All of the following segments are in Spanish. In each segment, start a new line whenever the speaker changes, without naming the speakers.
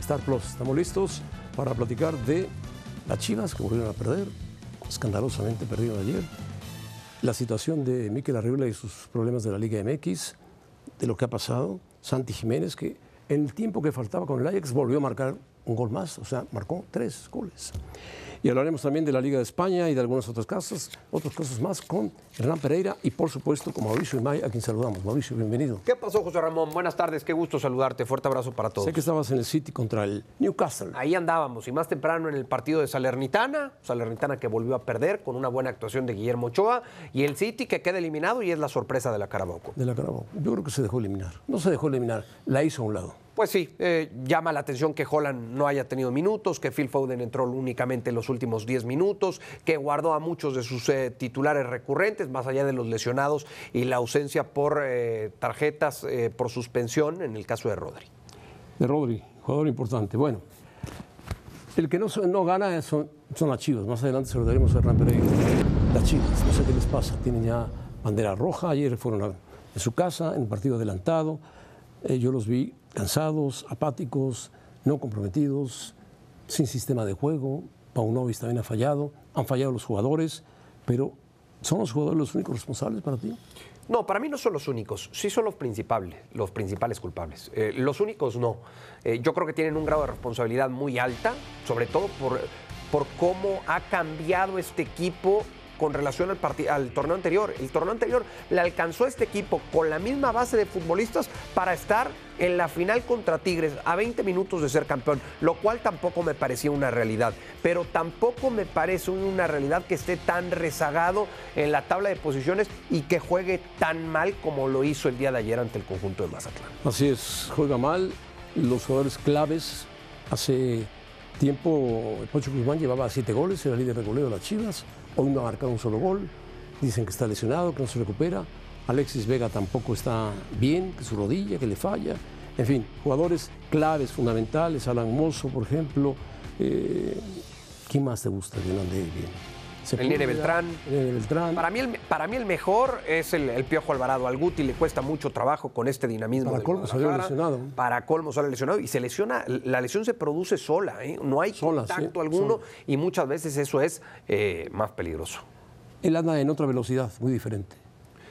Star Plus. Estamos listos para platicar de las Chivas que volvieron a perder, escandalosamente perdieron ayer, la situación de Miquel Arriola y sus problemas de la Liga MX, de lo que ha pasado, Santi Jiménez, que en el tiempo que faltaba con el Ajax volvió a marcar un gol más, o sea, marcó tres goles. Y hablaremos también de la Liga de España y de algunas otras cosas, otras cosas más con Hernán Pereira y por supuesto con Mauricio Imay, a quien saludamos. Mauricio, bienvenido.
¿Qué pasó, José Ramón? Buenas tardes, qué gusto saludarte. Fuerte abrazo para todos.
Sé que estabas en el City contra el Newcastle.
Ahí andábamos, y más temprano en el partido de Salernitana, Salernitana que volvió a perder con una buena actuación de Guillermo Ochoa, y el City que queda eliminado y es la sorpresa de la Carabao.
De la Carabao. Yo creo que se dejó eliminar. No se dejó eliminar, la hizo a un lado.
Pues sí, eh, llama la atención que Holland no haya tenido minutos, que Phil Foden entró únicamente en los últimos 10 minutos, que guardó a muchos de sus eh, titulares recurrentes, más allá de los lesionados y la ausencia por eh, tarjetas por suspensión, en el caso de Rodri.
De Rodri, jugador importante. Bueno, el que no, no gana son, son las Chivas. Más adelante se lo daremos a Hernán Pereira. Las Chivas, no sé qué les pasa. Tienen ya bandera roja. Ayer fueron en su casa, en el partido adelantado. yo los vi cansados, apáticos, no comprometidos, sin sistema de juego. Paunovic también ha fallado, han fallado los jugadores, pero ¿son los jugadores los únicos responsables para ti?
No, para mí no son los únicos, sí son los principales, los principales culpables. Eh, los únicos no. Eh, yo creo que tienen un grado de responsabilidad muy alta, sobre todo por, por cómo ha cambiado este equipo con relación al, torneo anterior. El torneo anterior le alcanzó a este equipo con la misma base de futbolistas para estar en la final contra Tigres a 20 minutos de ser campeón, lo cual tampoco me parecía una realidad. Pero tampoco me parece una realidad que esté tan rezagado en la tabla de posiciones y que juegue tan mal como lo hizo el día de ayer ante el conjunto de Mazatlán.
Así es, juega mal. Los jugadores claves hace tiempo, el Pocho Guzmán llevaba siete goles, era líder de goleo de las Chivas. Hoy no ha marcado un solo gol. Dicen que está lesionado, que no se recupera. Alexis Vega tampoco está bien, que su rodilla, que le falla. En fin, jugadores claves, fundamentales. Alan Mozo, por ejemplo. Eh, ¿Quién más te gusta que no ande bien?
El Nene Beltrán.
Beltrán.
Para mí, el, para mí el mejor es el, Piojo Alvarado. Al Guti le cuesta mucho trabajo con este dinamismo.
Para colmo salió lesionado.
Para colmo sale lesionado. Y se lesiona, la lesión se produce sola. ¿eh? No hay contacto alguno y muchas veces eso es eh, más peligroso.
Él anda en otra velocidad, muy diferente.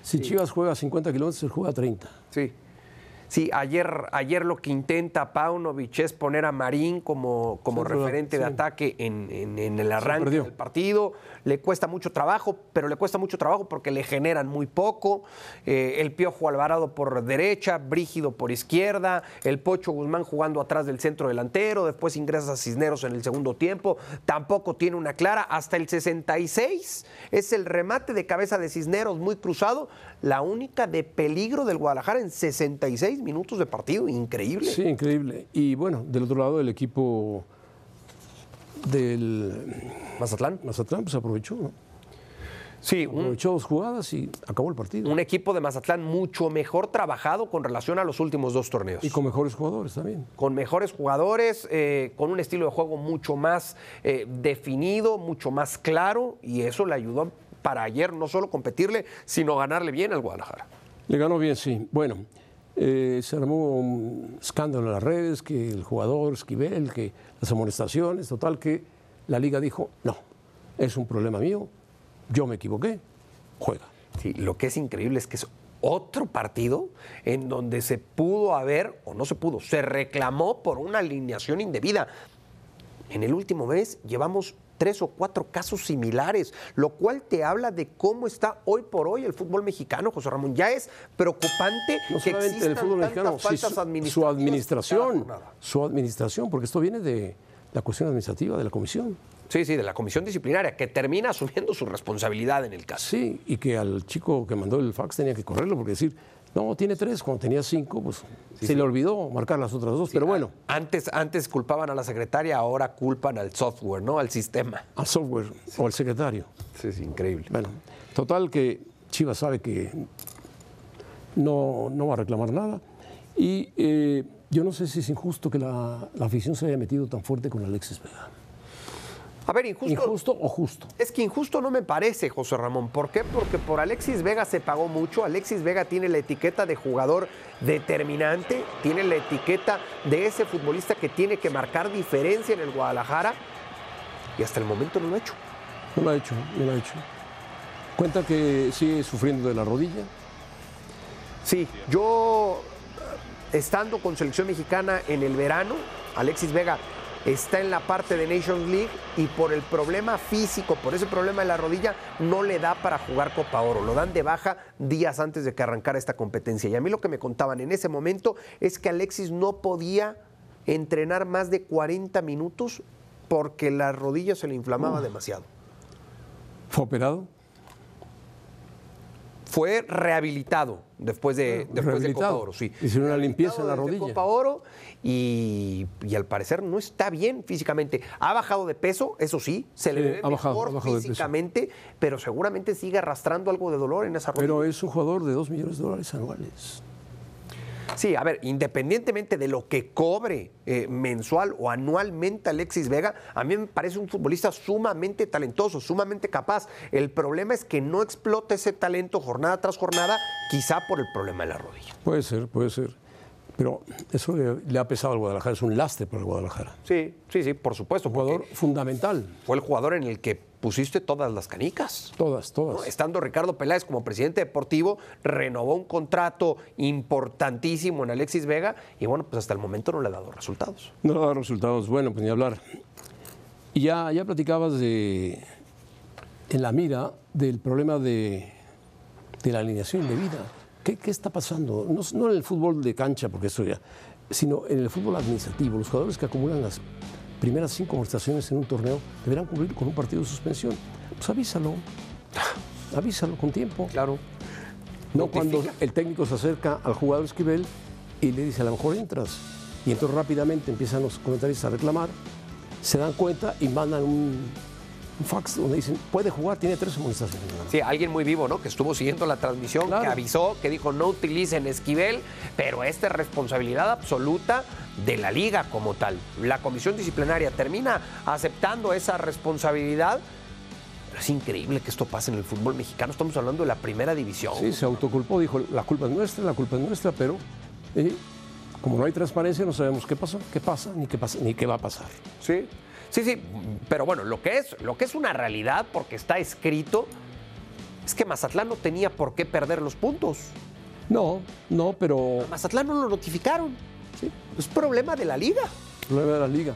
Si Chivas juega a 50 kilómetros, él juega a 30.
Sí. Sí, ayer, ayer lo que intenta Paunovic es poner a Marín como, como referente de ataque en, el arranque del partido. Le cuesta mucho trabajo, pero le cuesta mucho trabajo porque le generan muy poco. Eh, el Piojo Alvarado por derecha, Brígido por izquierda, el Pocho Guzmán jugando atrás del centro delantero, después ingresa a Cisneros en el segundo tiempo. Tampoco tiene una clara. Hasta el 66 es el remate de cabeza de Cisneros muy cruzado, la única de peligro del Guadalajara en 66 minutos de partido, increíble.
Sí, increíble. Y bueno, del otro lado el equipo del
Mazatlán.
Mazatlán pues aprovechó, ¿no?
Sí,
aprovechó dos jugadas y acabó el partido.
Un equipo de Mazatlán mucho mejor trabajado con relación a los últimos dos torneos.
Y con mejores jugadores también.
Con mejores jugadores, eh, con un estilo de juego mucho más eh, definido, mucho más claro, y eso le ayudó para ayer no solo competirle, sino ganarle bien al Guadalajara.
Le ganó bien, sí. Bueno, eh, se armó un escándalo en las redes, que el jugador Esquivel, que las amonestaciones, total, que la liga dijo, no, es un problema mío, yo me equivoqué, juega.
Lo que es increíble es que es otro partido en donde se pudo haber, o no se pudo, se reclamó por una alineación indebida. En el último mes llevamos tres o cuatro casos similares, lo cual te habla de cómo está hoy por hoy el fútbol mexicano, José Ramón. Ya es preocupante
no
que
solamente el fútbol mexicano, su, su administración, su administración, porque esto viene de la cuestión administrativa de la comisión.
Sí, sí, de la comisión disciplinaria, que termina asumiendo su responsabilidad en el caso.
Sí, y que al chico que mandó el fax tenía que correrlo, porque decir, no, tiene tres, cuando tenía cinco, pues se le olvidó marcar las otras dos, pero bueno.
Antes, antes culpaban a la secretaria, ahora culpan al software, ¿no? Al sistema.
Al software o al secretario.
Sí, es increíble.
Bueno, total que Chivas sabe que no, no va a reclamar nada. Y eh, yo no sé si es injusto que la, la afición se haya metido tan fuerte con Alexis Vega.
A ver, injusto.
¿Injusto o justo?
Es que injusto no me parece, José Ramón. ¿Por qué? Porque por Alexis Vega se pagó mucho. Alexis Vega tiene la etiqueta de jugador determinante, tiene la etiqueta de ese futbolista que tiene que marcar diferencia en el Guadalajara. Y hasta el momento no lo ha hecho.
No lo ha hecho, no lo ha hecho. Cuenta que sigue sufriendo de la rodilla.
Sí, yo estando con selección mexicana en el verano, Alexis Vega está en la parte de Nations League y por el problema físico, por ese problema de la rodilla, no le da para jugar Copa Oro. Lo dan de baja días antes de que arrancara esta competencia. Y a mí lo que me contaban en ese momento es que Alexis no podía entrenar más de 40 minutos porque la rodilla se le inflamaba demasiado.
¿Fue operado?
Fue rehabilitado después de, después de Copa Oro. Sí.
Hicieron una limpieza en la rodilla.
Copa Oro y, y, al parecer no está bien físicamente. Ha bajado de peso, eso sí, se le ve
ha bajado,
mejor
ha bajado
físicamente, pero seguramente sigue arrastrando algo de dolor en esa rodilla.
Pero es un jugador de 2 millones de dólares anuales.
Sí, a ver, independientemente de lo que cobre eh, mensual o anualmente Alexis Vega, a mí me parece un futbolista sumamente talentoso, sumamente capaz. El problema es que no explota ese talento jornada tras jornada, quizá por el problema de la rodilla.
Puede ser, puede ser. Pero eso le, le, ha pesado al Guadalajara, es un lastre para el Guadalajara.
Sí, sí, sí, por supuesto.
Un jugador fundamental.
Fue el jugador en el que pusiste todas las canicas.
Todas, todas.
¿No? Estando Ricardo Peláez como presidente deportivo, renovó un contrato importantísimo en Alexis Vega y bueno, pues hasta el momento no le ha dado resultados.
No le ha dado resultados, bueno, pues ni hablar. Y ya, ya platicabas de, en la mira del problema de, de la alineación de vida. ¿Qué, ¿Qué, está pasando? No, no, en el fútbol de cancha, porque eso ya, sino en el fútbol administrativo. Los jugadores que acumulan las primeras cinco prestaciones en un torneo deberán cumplir con un partido de suspensión. Pues avísalo. Avísalo con tiempo.
Claro.
No cuando el técnico se acerca al jugador Esquivel y le dice, a lo mejor entras. Y entonces rápidamente empiezan los comentarios a reclamar, se dan cuenta y mandan un, un fax donde dicen, puede jugar, tiene tres amonestaciones.
Sí, alguien muy vivo, ¿no? Que estuvo siguiendo la transmisión, claro. que avisó, que dijo, no utilicen Esquivel, pero esta es responsabilidad absoluta de la liga como tal. La comisión disciplinaria termina aceptando esa responsabilidad. Pero es increíble que esto pase en el fútbol mexicano. Estamos hablando de la primera división.
Sí, se autoculpó, dijo, la culpa es nuestra, la culpa es nuestra, pero eh, como no hay transparencia, no sabemos qué pasó, qué pasa, ni qué, pasa, ni qué va a pasar.
Sí. Sí, sí, pero bueno, lo que es, lo que es una realidad, porque está escrito, es que Mazatlán no tenía por qué perder los puntos.
No, no, pero.
A Mazatlán no lo notificaron. ¿sí? Es problema de la liga.
Problema de la liga.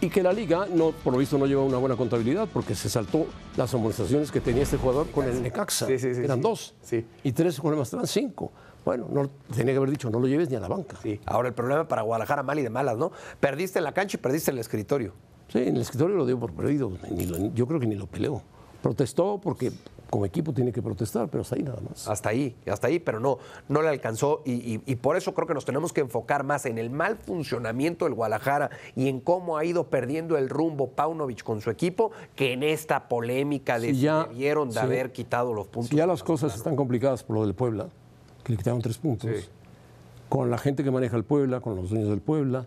Y que la liga, no, por lo visto, no lleva una buena contabilidad porque se saltó las amonestaciones que tenía este jugador con el Necaxa.
Sí, sí, sí,
Eran dos. Y tres con el Mazatlán, cinco. Bueno, no, tenía que haber dicho, no lo lleves ni a la banca.
Sí. Ahora el problema para Guadalajara mal y de malas, ¿no? Perdiste en la cancha y perdiste en el escritorio.
Sí, en el escritorio lo dio por perdido. Ni lo, yo creo que ni lo peleó. Protestó porque como equipo tiene que protestar, pero hasta ahí nada más.
Hasta ahí, hasta ahí, pero no, no le alcanzó. Y, y, y, por eso creo que nos tenemos que enfocar más en el mal funcionamiento del Guadalajara y en cómo ha ido perdiendo el rumbo Paunovic con su equipo, que en esta polémica de
si ya,
si debieron de
sí.
haber quitado los puntos.
Si ya las cosas están complicadas por lo del Puebla, que le quitaron tres puntos,
Sí.
con la gente que maneja el Puebla, con los dueños del Puebla,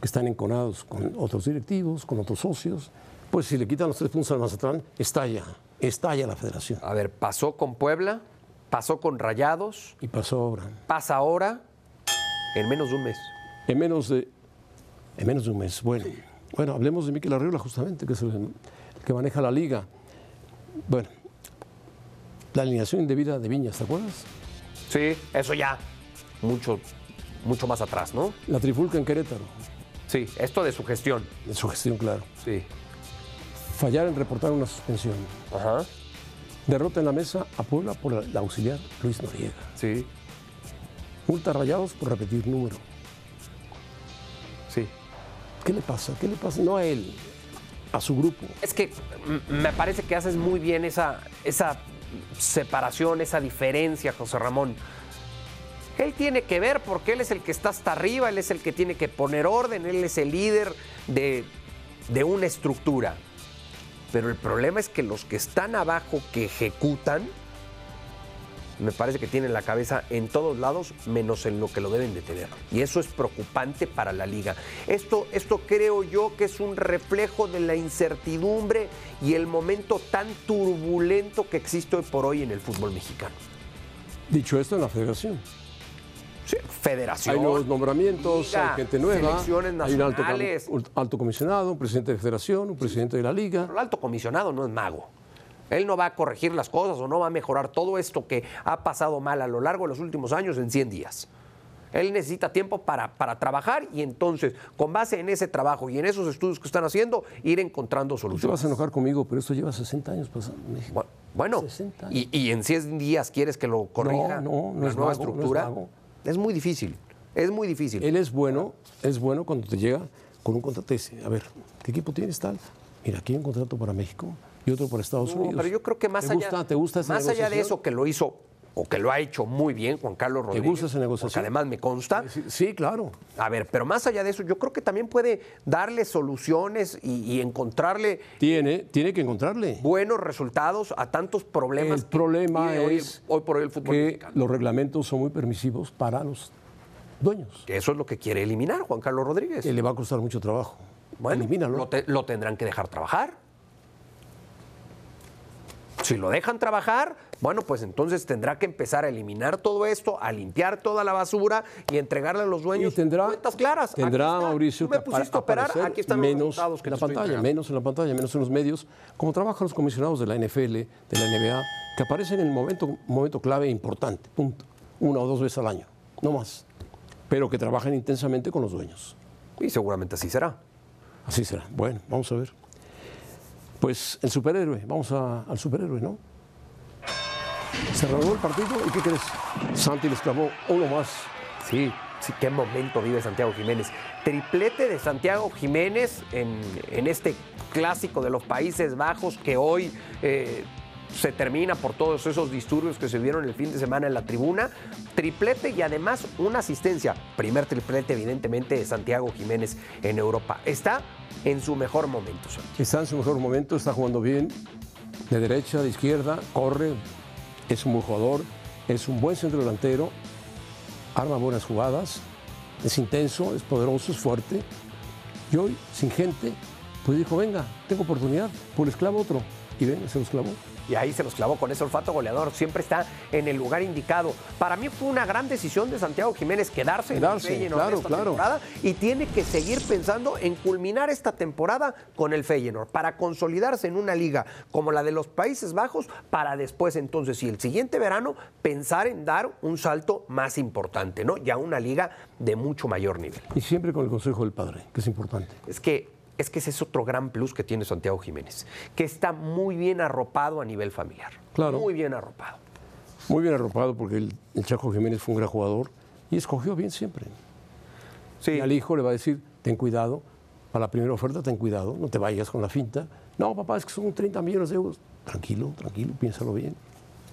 que están enconados con otros directivos, con otros socios, pues si le quitan los tres puntos al Mazatlán, estalla, estalla la federación.
A ver, pasó con Puebla, pasó con Rayados,
Y pasó ahora.
pasa ahora en menos de un mes.
En menos de, en menos de un mes. Bueno, bueno hablemos de Miquel Arriola justamente, que es el, el que maneja la liga. Bueno, la alineación indebida de Viñas, ¿te acuerdas?
Sí, eso ya mucho, mucho más atrás, ¿no?
La trifulca en Querétaro,
Sí, esto de su gestión.
en su gestión, claro.
Sí.
fallar en reportar una suspensión.
Ajá.
Derrota en la mesa a Puebla por el auxiliar Luis Noriega.
Sí.
Multa Rayados por repetir número.
Sí.
¿Qué le pasa? ¿Qué le pasa? No a él, a su grupo.
Es que me parece que haces muy bien esa, esa separación, esa diferencia, José Ramón. Él tiene que ver porque él es el que está hasta arriba, él es el que tiene que poner orden, él es el líder de, de una estructura. Pero el problema es que los que están abajo, que ejecutan, me parece que tienen la cabeza en todos lados, menos en lo que lo deben de tener. Y eso es preocupante para la liga. Esto, esto creo yo que es un reflejo de la incertidumbre y el momento tan turbulento que existe hoy por hoy en el fútbol mexicano.
Dicho esto, la federación.
Sí, federación.
Hay nuevos nombramientos,
liga,
hay gente nueva.
Selecciones
Hay un alto,
nacionales.
comisionado, un presidente de federación, un presidente de la liga.
Pero el alto comisionado no es mago. Él no va a corregir las cosas o no va a mejorar todo esto que ha pasado mal a lo largo de los últimos años en 100 días. Él necesita tiempo para, para trabajar y entonces, con base en ese trabajo y en esos estudios que están haciendo, ir encontrando
Tú te vas
soluciones.
a enojar conmigo, pero esto lleva 60 años pasando en México.
Bu- Bueno,
60 años.
y, y en 100 días quieres que lo corrija
No, no, no
la
es
nueva
mago, no es
estructura.
mago.
Es muy difícil, es muy difícil.
Él es bueno, es bueno cuando te llega con un contrato y dice, a ver, ¿qué equipo tienes tal? Mira, aquí hay un contrato para México y otro para Estados
No,
Unidos.
pero yo creo que más
¿Te
allá,
gusta, ¿Te gusta esa
más allá de eso que lo hizo o que lo ha hecho muy bien Juan Carlos Rodríguez,
gusta esa negociación?
porque además me consta,
Sí, sí, claro.
A ver, pero más allá de eso, yo creo que también puede darle soluciones y, y encontrarle
Tiene, tiene que encontrarle.
buenos resultados a tantos problemas.
El problema
vive hoy,
es
hoy por hoy el fútbol
que
mexicano.
los reglamentos son muy permisivos para los dueños.
Eso es lo que quiere eliminar Juan Carlos Rodríguez.
Que le va a costar mucho trabajo.
Bueno,
Elimínalo.
lo, te- lo tendrán que dejar trabajar. Si lo dejan trabajar, bueno, pues entonces tendrá que empezar a eliminar todo esto, a limpiar toda la basura y entregarle a los
Y
dueños
tendrá,
cuentas claras.
Tendrá
está.
Mauricio,
Tú me
que apa-
pusiste a operar,
aparecer
aquí están
menos
los que
en la pantalla, menos en la pantalla, menos en los medios, como trabajan los comisionados de la NFL, de la NBA, que aparecen en el momento, momento clave e importante, punto. Una o dos veces al año, no más. Pero que trabajan intensamente con los dueños.
Y seguramente así será.
Así será. Bueno, vamos a ver. Pues el superhéroe, vamos a- al superhéroe, ¿no? Se reanudó el partido y ¿qué crees? Santi les clavó uno más.
Sí, sí, qué momento vive Santiago Jiménez. Triplete de Santiago Jiménez en, en este clásico de los Países Bajos que hoy eh, se termina por todos esos disturbios que se vieron el fin de semana en la tribuna. Triplete y además una asistencia. Primer triplete, evidentemente, de Santiago Jiménez en Europa. Está en su mejor momento, Santi.
Está en su mejor momento, está jugando bien, de derecha, de izquierda, corre, es un buen jugador, es un buen centro delantero, arma buenas jugadas, es intenso, es poderoso, es fuerte. Y hoy, sin gente, pues dijo, venga, tengo oportunidad, pues les clavo otro. Y ven, se los clavó.
Y ahí se los clavó con ese olfato goleador. Siempre está en el lugar indicado. Para mí fue una gran decisión de Santiago Jiménez quedarse,
Quedarse,
en el Feyenoord
claro,
esta
claro.
temporada y tiene que seguir pensando en culminar esta temporada con el Feyenoord para consolidarse en una liga como la de los Países Bajos para después entonces y el siguiente verano pensar en dar un salto más importante, ¿no? Ya una liga de mucho mayor nivel.
Y siempre con el consejo del padre, que es importante.
Es que, es que ese es otro gran plus que tiene Santiago Jiménez, que está muy bien arropado a nivel familiar.
Claro.
Muy bien arropado.
Muy bien arropado porque el, el Chaco Jiménez fue un gran jugador y escogió bien siempre.
Sí.
Y al hijo le va a decir, ten cuidado, para la primera oferta ten cuidado, no te vayas con la finta. No, papá, es que son 30 millones de euros. Tranquilo, tranquilo, piénsalo bien.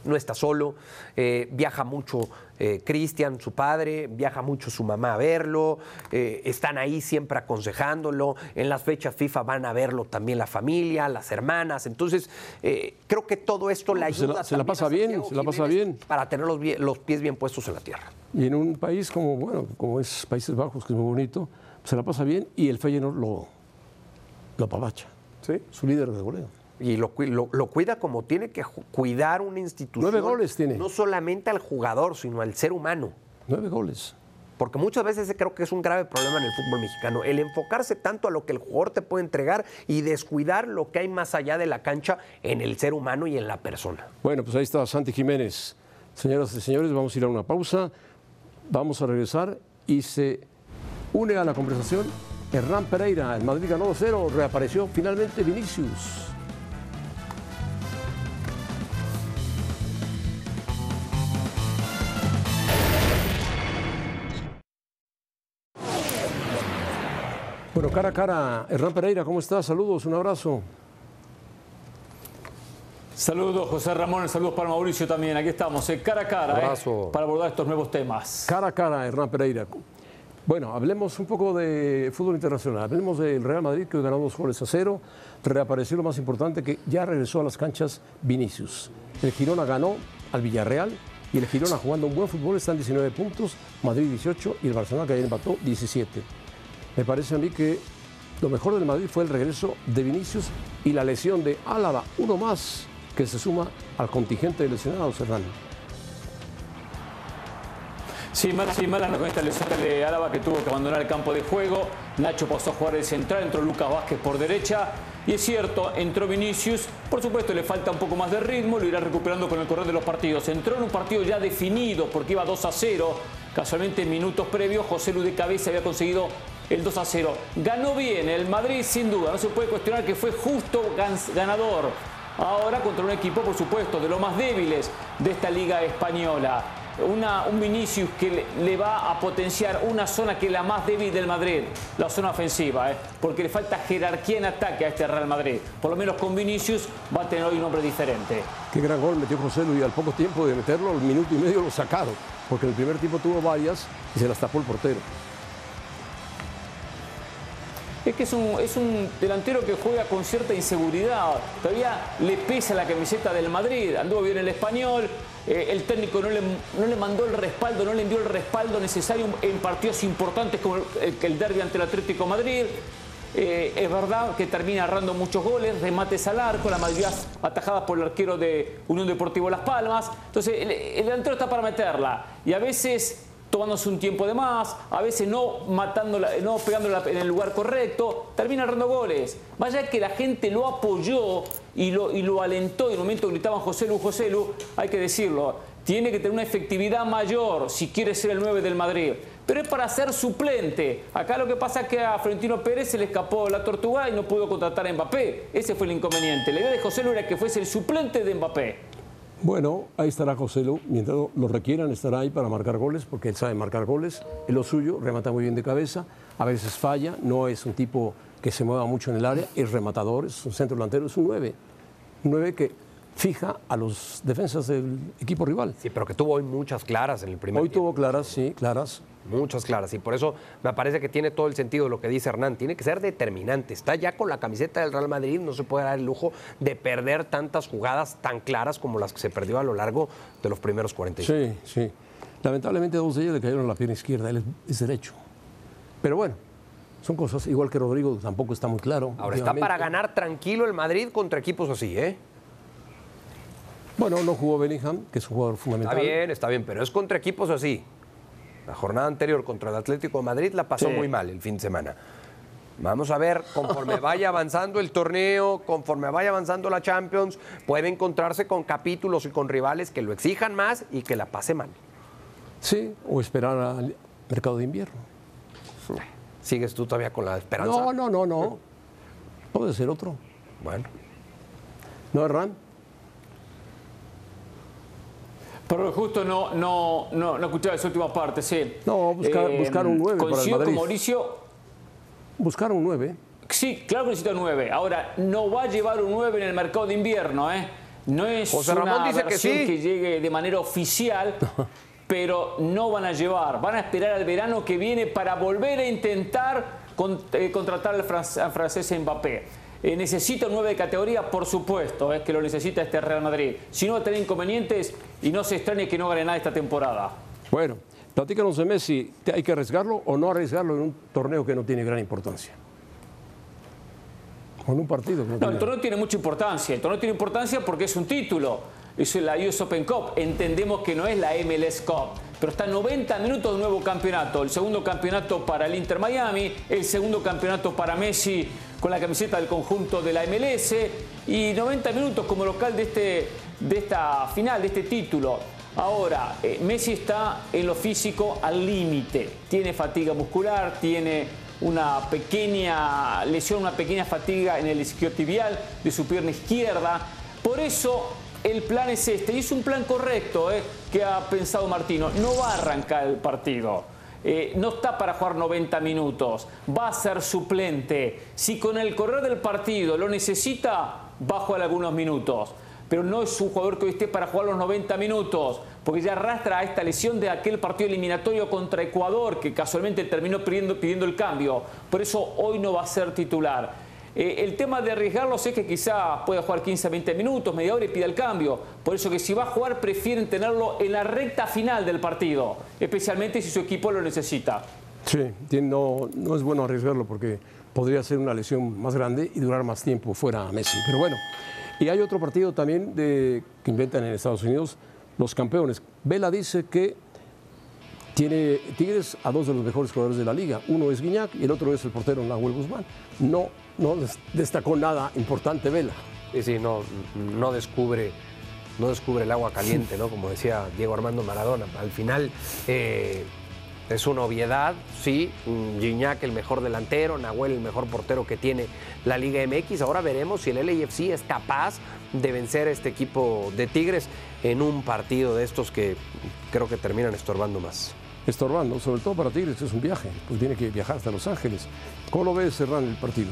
No está solo, eh, viaja mucho eh, Cristian, su padre, viaja mucho su mamá a verlo, eh, están ahí siempre aconsejándolo, en las fechas FIFA van a verlo también la familia, las hermanas, entonces eh, creo que todo esto le
pues se la-
ayuda.
se la pasa
a
bien, se la pasa bien.
Para tener los, los pies bien puestos en la tierra.
Y en un país como, bueno, como es Países Bajos, que es muy bonito, se la pasa bien y el Feyenoord lo, lo apabacha.
Sí.
Su líder de goleo.
Y lo, lo- lo cuida como tiene que cuidar una institución.
Nueve goles tiene.
No solamente al jugador, sino al ser humano.
Nueve goles.
Porque muchas veces creo que es un grave problema en el fútbol mexicano, el enfocarse tanto a lo que el jugador te puede entregar y descuidar lo que hay más allá de la cancha en el ser humano y en la persona.
Bueno, pues ahí está Santi Jiménez. Señoras y señores, vamos a ir a una pausa. Vamos a regresar y se une a la conversación Hernán Pereira. El Madrid ganó 2-0, reapareció finalmente Vinicius. Cara a cara, Hernán Pereira, ¿cómo estás? Saludos, un abrazo.
Saludos, José Ramón, saludos para Mauricio también. Aquí estamos, eh, cara a cara, eh, para abordar estos nuevos temas.
Cara a cara, Hernán Pereira. Bueno, hablemos un poco de fútbol internacional. Hablemos del Real Madrid que hoy ganó dos goles a cero. Reapareció lo más importante que ya regresó a las canchas Vinicius. El Girona ganó al Villarreal y el Girona jugando un buen fútbol está en 19 puntos, Madrid 18 y el Barcelona que ayer empató 17. Me parece a mí que lo mejor del Madrid fue el regreso de Vinicius y la lesión de Álava, uno más que se suma al contingente de lesionados, Hernán.
Sí, mal, sí, mala con esta lesión de Álava que tuvo que abandonar el campo de juego. Nacho pasó a jugar el central, entró Lucas Vázquez por derecha. Y es cierto, entró Vinicius. Por supuesto, le falta un poco más de ritmo, lo irá recuperando con el correr de los partidos. Entró en un partido ya definido porque iba 2 a 0. Casualmente en minutos previos, José Lu de Cabeza había conseguido el 2 a 0. Ganó bien el Madrid, sin duda. No se puede cuestionar que fue justo ganador ahora contra un equipo, por supuesto, de los más débiles de esta liga española. Un Vinicius que le, va a potenciar una zona que es la más débil del Madrid, la zona ofensiva, ¿eh? porque le falta jerarquía en ataque a este Real Madrid. Por lo menos con Vinicius va a tener hoy un hombre diferente.
Qué gran gol metió José Luis al poco tiempo de meterlo, al minuto y medio lo sacaron, porque en el primer tiempo tuvo varias y se las tapó el portero
es que es un, delantero que juega con cierta inseguridad. Todavía le pesa la camiseta del Madrid. Anduvo bien el español. Eh, el técnico no le, no le, mandó el respaldo, no le envió el respaldo necesario en partidos importantes como el, el derby ante el Atlético Madrid. Eh, es verdad que termina agarrando muchos goles, remates al arco, la mayoría atajadas por el arquero de Unión Deportivo Las Palmas. Entonces, el delantero está para meterla. Y a veces tomándose un tiempo de más, a veces no matándola, no pegándola en el lugar correcto, termina errando goles. Vaya que la gente lo apoyó y lo, y lo alentó, en un momento gritaban José Lu, José Lu, hay que decirlo, tiene que tener una efectividad mayor si quiere ser el 9 del Madrid. Pero es para ser suplente. Acá lo que pasa es que a Florentino Pérez se le escapó la tortuga y no pudo contratar a Mbappé. Ese fue el inconveniente. La idea de José Lu era que fuese el suplente de Mbappé.
Bueno, ahí estará José Lu, mientras lo requieran estará ahí para marcar goles, porque él sabe marcar goles, es lo suyo, remata muy bien de cabeza, a veces falla, no es un tipo que se mueva mucho en el área, es rematador, es un centro delantero, es un 9, un 9 que fija a los defensas del equipo rival.
Sí, pero que tuvo hoy muchas claras en el primer
Hoy tuvo claras, sí, claras.
Muchas claras. Y por eso me parece que tiene todo el sentido lo que dice Hernán. Tiene que ser determinante. Está ya con la camiseta del Real Madrid. No se puede dar el lujo de perder tantas jugadas tan claras como las que se perdió a lo largo de los primeros 45.
Sí, sí. Lamentablemente dos de ellos le cayeron a la pierna izquierda. Él es derecho. Pero bueno, son cosas, igual que Rodrigo, tampoco está muy claro.
Ahora está para ganar tranquilo el Madrid contra equipos así, ¿eh?
Bueno, no jugó Bellingham, que es un jugador fundamental.
Está bien, está bien, pero es contra equipos así. La jornada anterior contra el Atlético de Madrid la pasó muy mal el fin de semana. Vamos a ver, conforme vaya avanzando el torneo, conforme vaya avanzando la Champions, puede encontrarse con capítulos y con rivales que lo exijan más y que la pase mal.
Sí, o esperar al mercado de invierno.
¿Sigues tú todavía con la esperanza?
No, no, no, no. Puede ser otro.
Bueno.
¿No, Hernán?
Pero justo no, no, no, no escuchaba esa última parte, sí.
No, buscar, eh, buscar un 9 para el Madrid.
con Mauricio.
Buscar un 9.
Sí, claro que necesita un 9. Ahora, no va a llevar un 9 en el mercado de invierno, ¿eh? No es
José Ramón
una
dice
versión
que, sí.
que llegue de manera oficial, pero no van a llevar. Van a esperar al verano que viene para volver a intentar con, eh, contratar al, al francés Mbappé. Eh, ¿Necesita un 9 de categoría? Por supuesto, es que lo necesita este Real Madrid. Si no va a tener inconvenientes y no se extrañe que no gane nada esta temporada.
Bueno, platícanos de Messi. ¿Hay que arriesgarlo o no arriesgarlo en un torneo que no tiene gran importancia? O en un partido que no,
No,
tiene-
el torneo tiene mucha importancia. El torneo tiene importancia porque es un título. Es la US Open Cup. Entendemos que no es la MLS Cup. Pero está 90 minutos de nuevo campeonato. El segundo campeonato para el Inter Miami. El segundo campeonato para Messi con la camiseta del conjunto de la MLS. Y 90 minutos como local de, este, de esta final, de este título. Ahora, eh, Messi está en lo físico al límite. Tiene fatiga muscular, tiene una pequeña lesión, una pequeña fatiga en el isquiotibial de su pierna izquierda. Por eso el plan es este, y es un plan correcto eh, que ha pensado Martino. No va a arrancar el partido. Eh, no está para jugar 90 minutos, va a ser suplente. Si con el correr del partido lo necesita, va a jugar algunos minutos. Pero no es un jugador que hoy esté para jugar los 90 minutos, porque ya arrastra a esta lesión de aquel partido eliminatorio contra Ecuador, que casualmente terminó pidiendo, pidiendo el cambio. Por eso hoy no va a ser titular. Eh, el tema de arriesgarlos es que quizá pueda jugar 15, 20 minutos, media hora y pida el cambio. Por eso que si va a jugar prefieren tenerlo en la recta final del partido, especialmente si su equipo lo necesita.
Sí, no, no es bueno arriesgarlo porque podría ser una lesión más grande y durar más tiempo fuera Messi. Pero bueno, y hay otro partido también que inventan en Estados Unidos, los campeones. Vela dice que tiene Tigres a dos de los mejores jugadores de la liga. Uno es Guiñac y el otro es el portero Nahuel Guzmán. No no destacó nada importante Vela.
Sí, sí, no, no descubre no descubre el agua caliente, ¿no? Como decía Diego Armando Maradona. Al final eh, es una obviedad, sí, Gignac el mejor delantero, Nahuel el mejor portero que tiene la Liga MX. Ahora veremos si el LAFC es capaz de vencer a este equipo de Tigres en un partido de estos que creo que terminan estorbando más.
Estorbando, sobre todo para Tigres, es un viaje, pues tiene que viajar hasta Los Ángeles. ¿Cómo lo ves, Serrán, el partido?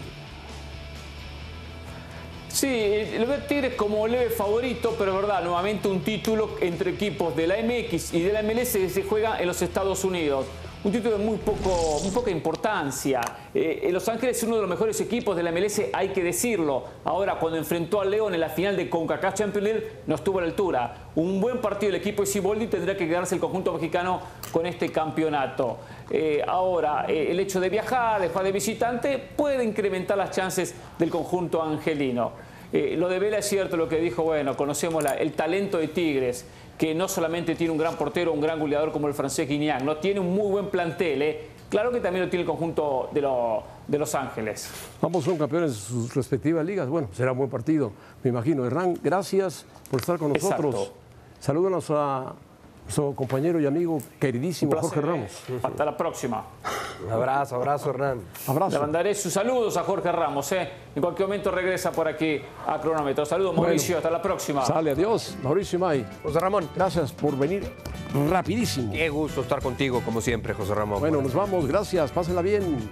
Sí, lo veo Tigres como leve favorito, pero es verdad, nuevamente un título entre equipos de la MX y de la MLS que se juega en los Estados Unidos. Un título de muy, poco, muy poca importancia. Eh, Los Ángeles es uno de los mejores equipos de la MLS, hay que decirlo. Ahora, cuando enfrentó al León en la final de CONCACAF Champions League, no estuvo a la altura. Un buen partido del equipo de Ciboldi tendrá que quedarse el conjunto mexicano con este campeonato. Eh, ahora, eh, el hecho de viajar, de jugar de visitante, puede incrementar las chances del conjunto angelino. Eh, lo de Vela es cierto lo que dijo, bueno, conocemos el talento de Tigres, que no solamente tiene un gran portero, un gran goleador como el francés Guignac, no tiene un muy buen plantel, ¿eh? Claro que también lo tiene el conjunto de, de Los Ángeles.
Ambos son campeones de sus respectivas ligas. Bueno, será un buen partido, me imagino. Hernán, gracias por estar con nosotros. Salúdanos a su compañero y amigo queridísimo Jorge Ramos.
Hasta la próxima.
Un abrazo, abrazo, Hernán.
Abrazo.
Le mandaré sus saludos a Jorge Ramos. ¿eh? En cualquier momento regresa por aquí a Cronómetro. Saludos, Mauricio. hasta la próxima.
Sale, adiós. Mauricio May.
José Ramón.
Gracias por venir rapidísimo.
Qué gusto estar contigo, como siempre, José Ramón.
Bueno, nos vamos. Gracias. Pásenla bien.